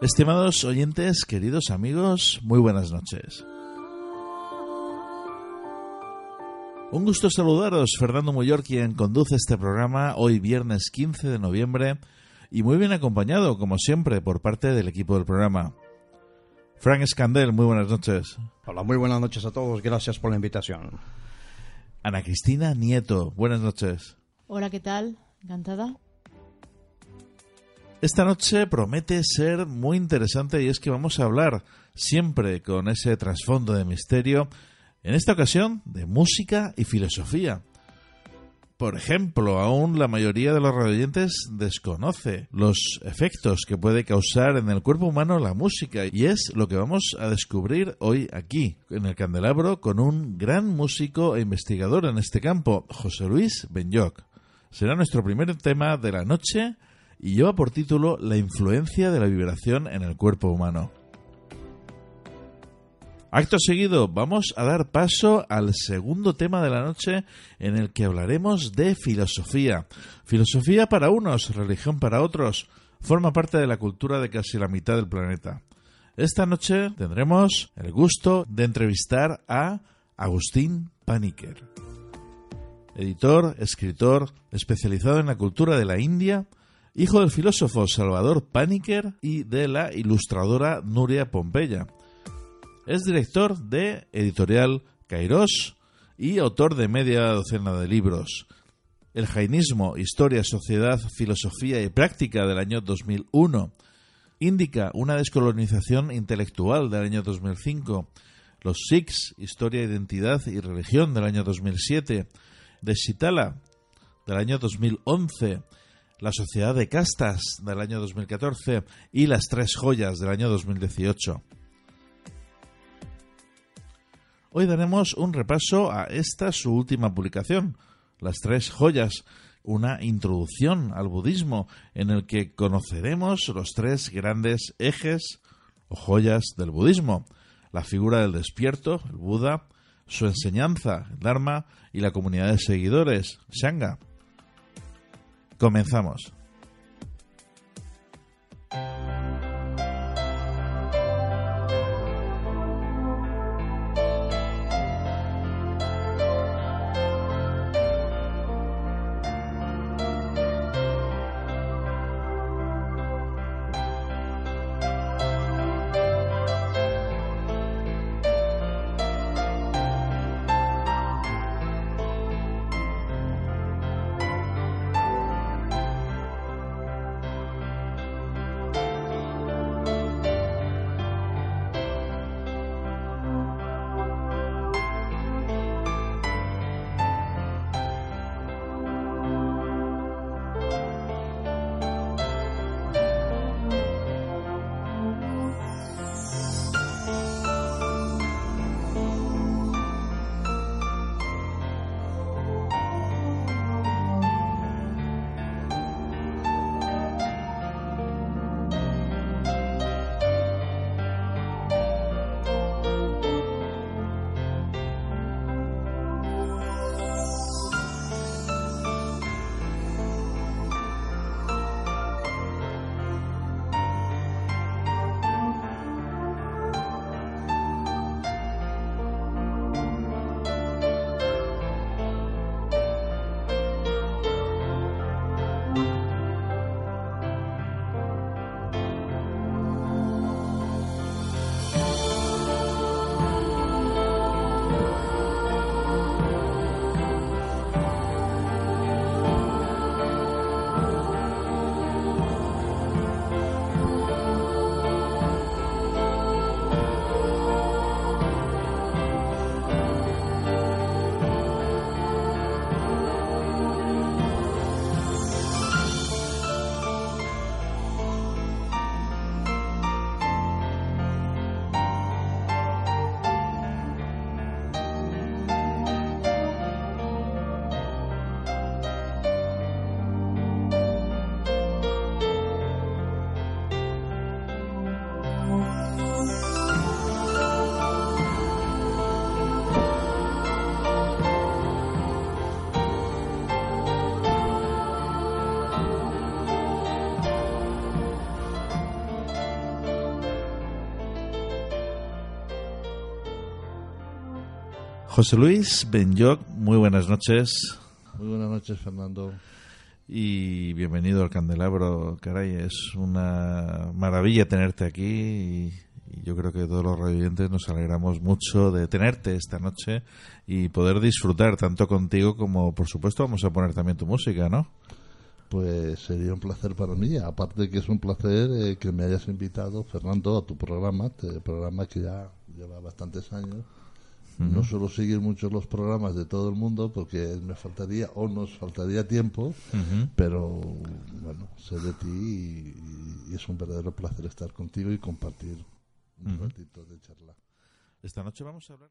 Estimados oyentes, queridos amigos, muy buenas noches. Un gusto saludaros, Fernando Muyor, quien conduce este programa hoy viernes 15 de noviembre y muy bien acompañado, como siempre, por parte del equipo del programa. Frank Escandel, muy buenas noches. Hola, muy buenas noches a todos, gracias por la invitación. Ana Cristina Nieto, buenas noches. Hola, ¿qué tal? Encantada. Esta noche promete ser muy interesante y es que vamos a hablar siempre con ese trasfondo de misterio, en esta ocasión de música y filosofía. Por ejemplo, aún la mayoría de los radioyentes desconoce los efectos que puede causar en el cuerpo humano la música y es lo que vamos a descubrir hoy aquí, en el candelabro, con un gran músico e investigador en este campo, José Luis Benyoc. Será nuestro primer tema de la noche y lleva por título La influencia de la vibración en el cuerpo humano. Acto seguido, vamos a dar paso al segundo tema de la noche en el que hablaremos de filosofía. Filosofía para unos, religión para otros, forma parte de la cultura de casi la mitad del planeta. Esta noche tendremos el gusto de entrevistar a Agustín Paniker, editor, escritor, especializado en la cultura de la India, hijo del filósofo Salvador Paniker y de la ilustradora Nuria Pompeya. Es director de Editorial Kairos y autor de media docena de libros. El Jainismo, Historia, Sociedad, Filosofía y Práctica del año 2001. Indica una descolonización intelectual del año 2005. Los Sikhs, Historia, Identidad y Religión del año 2007. De Shitala del año 2011 la Sociedad de Castas del año 2014 y Las Tres Joyas del año 2018. Hoy daremos un repaso a esta su última publicación, Las Tres Joyas, una introducción al budismo en el que conoceremos los tres grandes ejes o joyas del budismo, la figura del despierto, el Buda, su enseñanza, el Dharma, y la comunidad de seguidores, Shanga. Comenzamos. José Luis Benyoc, muy buenas noches. Muy buenas noches, Fernando. Y bienvenido al Candelabro, caray, es una maravilla tenerte aquí y, y yo creo que todos los radioyentes nos alegramos mucho de tenerte esta noche y poder disfrutar tanto contigo como, por supuesto, vamos a poner también tu música, ¿no? Pues sería un placer para mí, aparte que es un placer eh, que me hayas invitado, Fernando, a tu programa, este programa que ya lleva bastantes años. No suelo seguir mucho los programas de todo el mundo porque me faltaría o nos faltaría tiempo, pero bueno, sé de ti y, y es un verdadero placer estar contigo y compartir un ratito de charla. Esta noche vamos a hablar.